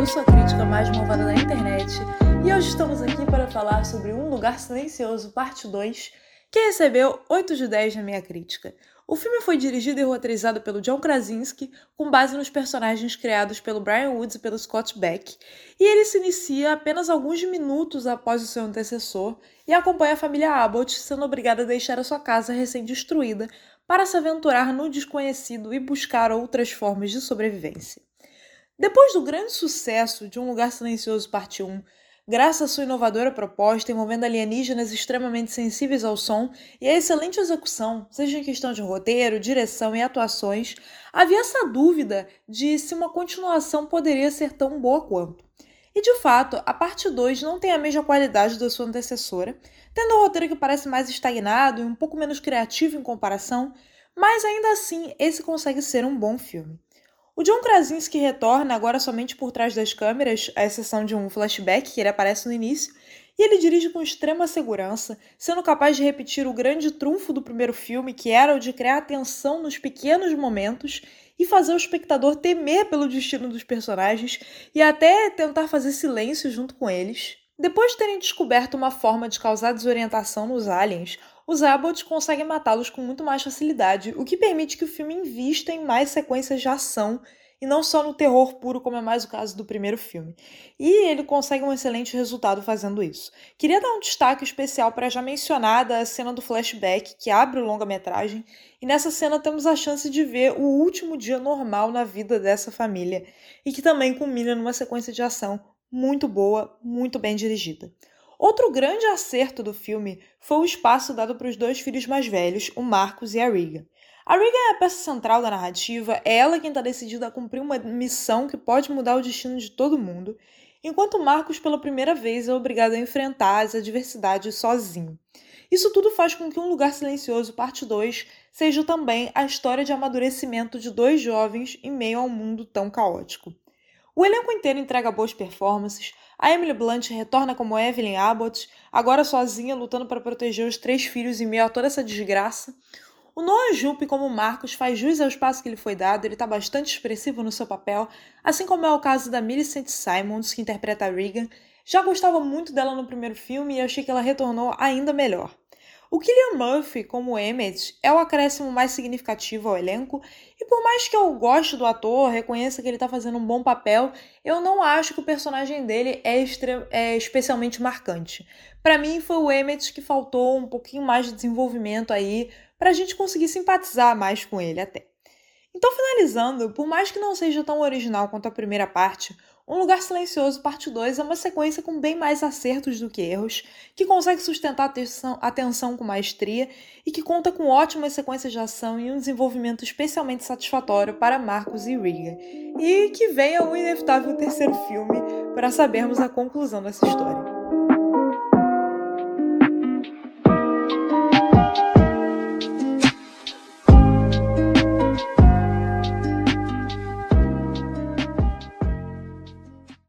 eu sou a crítica mais malvada da internet e hoje estamos aqui para falar sobre Um Lugar Silencioso, parte 2, que recebeu 8 de 10 na minha crítica. O filme foi dirigido e roteirizado pelo John Krasinski, com base nos personagens criados pelo Brian Woods e pelo Scott Beck, e ele se inicia apenas alguns minutos após o seu antecessor e acompanha a família Abbott sendo obrigada a deixar a sua casa recém-destruída para se aventurar no desconhecido e buscar outras formas de sobrevivência. Depois do grande sucesso de Um Lugar Silencioso Parte 1, graças à sua inovadora proposta envolvendo alienígenas extremamente sensíveis ao som e à excelente execução, seja em questão de roteiro, direção e atuações, havia essa dúvida de se uma continuação poderia ser tão boa quanto. E de fato, a parte 2 não tem a mesma qualidade da sua antecessora, tendo um roteiro que parece mais estagnado e um pouco menos criativo em comparação, mas ainda assim esse consegue ser um bom filme. O John Krasinski retorna agora somente por trás das câmeras, à exceção de um flashback que ele aparece no início, e ele dirige com extrema segurança, sendo capaz de repetir o grande trunfo do primeiro filme, que era o de criar atenção nos pequenos momentos e fazer o espectador temer pelo destino dos personagens e até tentar fazer silêncio junto com eles. Depois de terem descoberto uma forma de causar desorientação nos aliens, os Abbott conseguem matá-los com muito mais facilidade, o que permite que o filme invista em mais sequências de ação e não só no terror puro, como é mais o caso do primeiro filme. E ele consegue um excelente resultado fazendo isso. Queria dar um destaque especial para a já mencionada cena do flashback, que abre o longa-metragem, e nessa cena temos a chance de ver o último dia normal na vida dessa família, e que também culmina numa sequência de ação muito boa, muito bem dirigida. Outro grande acerto do filme foi o espaço dado para os dois filhos mais velhos, o Marcos e a Regan. A Regan é a peça central da narrativa, é ela quem está decidida a cumprir uma missão que pode mudar o destino de todo mundo, enquanto Marcos, pela primeira vez, é obrigado a enfrentar as adversidades sozinho. Isso tudo faz com que Um Lugar Silencioso, parte 2, seja também a história de amadurecimento de dois jovens em meio a um mundo tão caótico. O elenco inteiro entrega boas performances, a Emily Blunt retorna como Evelyn Abbott, agora sozinha lutando para proteger os três filhos em meio a toda essa desgraça. O Noah Jupe como Marcos faz jus ao espaço que lhe foi dado, ele está bastante expressivo no seu papel, assim como é o caso da Millicent Simons, que interpreta a Regan. Já gostava muito dela no primeiro filme e achei que ela retornou ainda melhor. O Killian Murphy, como Emmett, é o acréscimo mais significativo ao elenco, e por mais que eu goste do ator, reconheça que ele está fazendo um bom papel, eu não acho que o personagem dele é, é especialmente marcante. Para mim, foi o Emmett que faltou um pouquinho mais de desenvolvimento aí, para a gente conseguir simpatizar mais com ele até. Então, finalizando, por mais que não seja tão original quanto a primeira parte, um Lugar Silencioso, parte 2, é uma sequência com bem mais acertos do que erros, que consegue sustentar a tensão, com maestria e que conta com ótimas sequências de ação e um desenvolvimento especialmente satisfatório para Marcos e Riga. E que venha o inevitável terceiro filme para sabermos a conclusão dessa história.